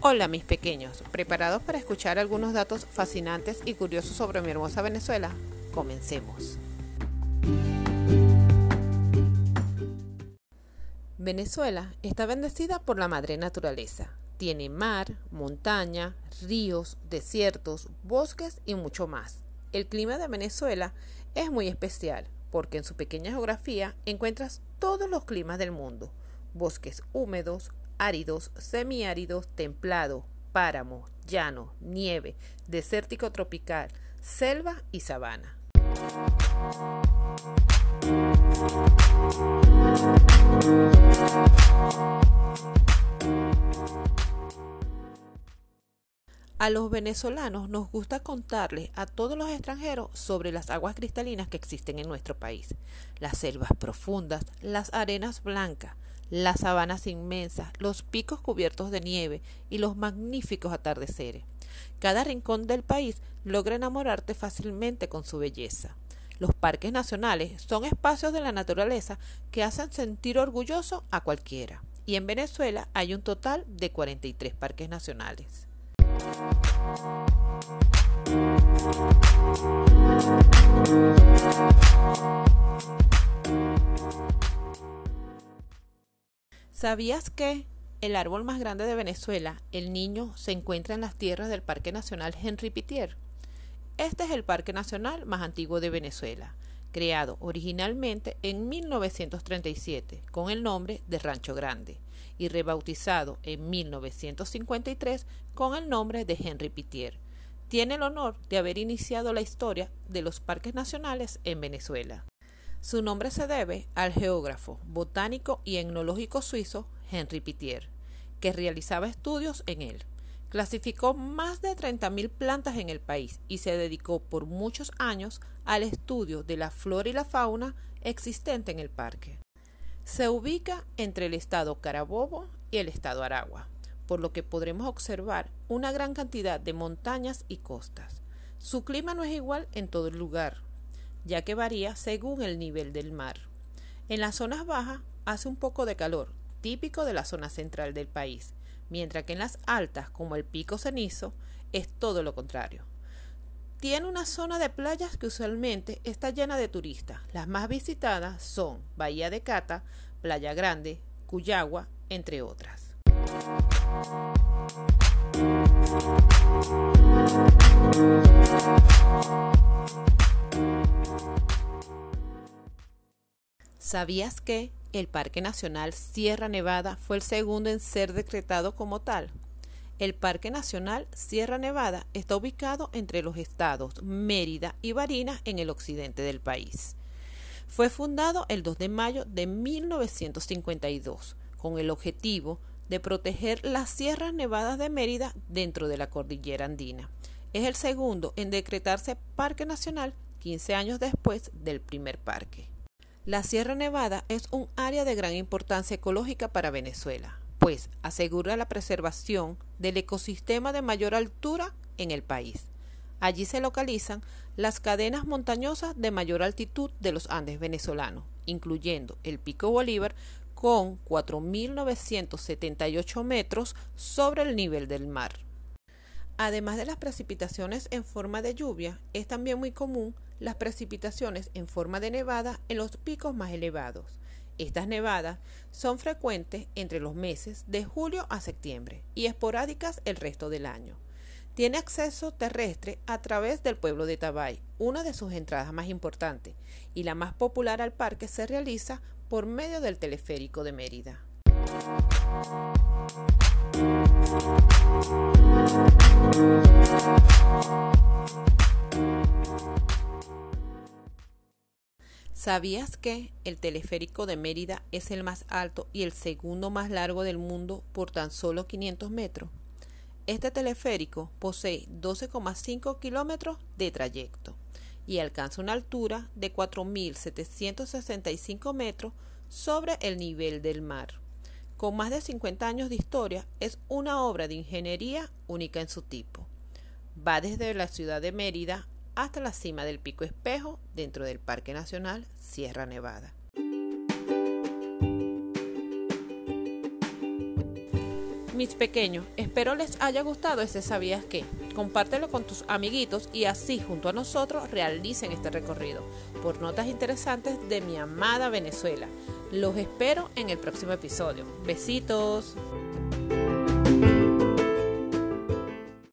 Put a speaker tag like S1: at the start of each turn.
S1: Hola mis pequeños, ¿preparados para escuchar algunos datos fascinantes y curiosos sobre mi hermosa Venezuela? Comencemos. Venezuela está bendecida por la madre naturaleza. Tiene mar, montaña, ríos, desiertos, bosques y mucho más. El clima de Venezuela es muy especial porque en su pequeña geografía encuentras todos los climas del mundo. Bosques húmedos, áridos, semiáridos, templado, páramo, llano, nieve, desértico tropical, selva y sabana. A los venezolanos nos gusta contarles a todos los extranjeros sobre las aguas cristalinas que existen en nuestro país, las selvas profundas, las arenas blancas, las sabanas inmensas, los picos cubiertos de nieve y los magníficos atardeceres. Cada rincón del país logra enamorarte fácilmente con su belleza. Los parques nacionales son espacios de la naturaleza que hacen sentir orgulloso a cualquiera. Y en Venezuela hay un total de 43 parques nacionales. ¿Sabías que el árbol más grande de Venezuela, el niño, se encuentra en las tierras del Parque Nacional Henry Pitier? Este es el parque nacional más antiguo de Venezuela, creado originalmente en 1937 con el nombre de Rancho Grande y rebautizado en 1953 con el nombre de Henry Pitier. Tiene el honor de haber iniciado la historia de los parques nacionales en Venezuela. Su nombre se debe al geógrafo, botánico y etnológico suizo Henri Pitier, que realizaba estudios en él. Clasificó más de 30.000 plantas en el país y se dedicó por muchos años al estudio de la flora y la fauna existente en el parque. Se ubica entre el estado Carabobo y el estado Aragua, por lo que podremos observar una gran cantidad de montañas y costas. Su clima no es igual en todo el lugar, ya que varía según el nivel del mar. En las zonas bajas hace un poco de calor, típico de la zona central del país, mientras que en las altas, como el pico cenizo, es todo lo contrario. Tiene una zona de playas que usualmente está llena de turistas. Las más visitadas son Bahía de Cata, Playa Grande, Cuyagua, entre otras. ¿Sabías que el Parque Nacional Sierra Nevada fue el segundo en ser decretado como tal? El Parque Nacional Sierra Nevada está ubicado entre los estados Mérida y Barinas en el occidente del país. Fue fundado el 2 de mayo de 1952 con el objetivo de proteger las sierras nevadas de Mérida dentro de la cordillera andina. Es el segundo en decretarse Parque Nacional 15 años después del primer parque. La Sierra Nevada es un área de gran importancia ecológica para Venezuela, pues asegura la preservación del ecosistema de mayor altura en el país. Allí se localizan las cadenas montañosas de mayor altitud de los Andes venezolanos, incluyendo el Pico Bolívar con 4.978 metros sobre el nivel del mar. Además de las precipitaciones en forma de lluvia, es también muy común las precipitaciones en forma de nevada en los picos más elevados. Estas nevadas son frecuentes entre los meses de julio a septiembre y esporádicas el resto del año. Tiene acceso terrestre a través del pueblo de Tabay, una de sus entradas más importantes, y la más popular al parque se realiza por medio del teleférico de Mérida. ¿Sabías que el teleférico de Mérida es el más alto y el segundo más largo del mundo por tan solo 500 metros? Este teleférico posee 12,5 kilómetros de trayecto y alcanza una altura de 4.765 metros sobre el nivel del mar. Con más de 50 años de historia, es una obra de ingeniería única en su tipo. Va desde la ciudad de Mérida hasta la cima del Pico Espejo dentro del Parque Nacional Sierra Nevada. Mis pequeños, espero les haya gustado este Sabías qué. Compártelo con tus amiguitos y así junto a nosotros realicen este recorrido por notas interesantes de mi amada Venezuela. Los espero en el próximo episodio. Besitos.